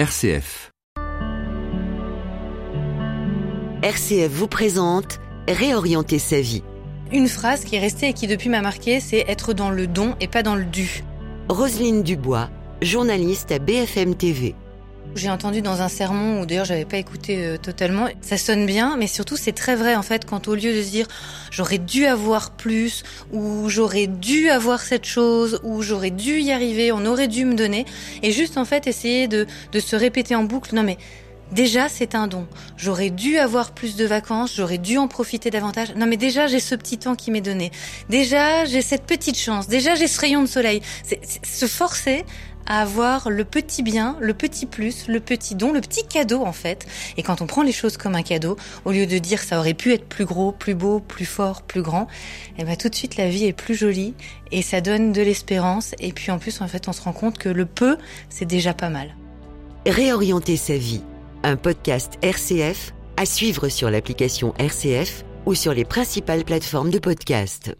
RCF. RCF vous présente Réorienter sa vie. Une phrase qui est restée et qui depuis m'a marqué, c'est être dans le don et pas dans le dû. Roselyne Dubois, journaliste à BFM TV. J'ai entendu dans un sermon, ou d'ailleurs j'avais pas écouté euh, totalement, ça sonne bien, mais surtout c'est très vrai en fait, quand au lieu de se dire j'aurais dû avoir plus, ou j'aurais dû avoir cette chose, ou j'aurais dû y arriver, on aurait dû me donner, et juste en fait essayer de, de se répéter en boucle, non mais Déjà, c'est un don. J'aurais dû avoir plus de vacances, j'aurais dû en profiter davantage. Non, mais déjà, j'ai ce petit temps qui m'est donné. Déjà, j'ai cette petite chance. Déjà, j'ai ce rayon de soleil. C'est se forcer à avoir le petit bien, le petit plus, le petit don, le petit cadeau en fait. Et quand on prend les choses comme un cadeau, au lieu de dire ça aurait pu être plus gros, plus beau, plus fort, plus grand, eh ben tout de suite la vie est plus jolie et ça donne de l'espérance. Et puis en plus en fait on se rend compte que le peu c'est déjà pas mal. Réorienter sa vie, un podcast RCF à suivre sur l'application RCF ou sur les principales plateformes de podcast.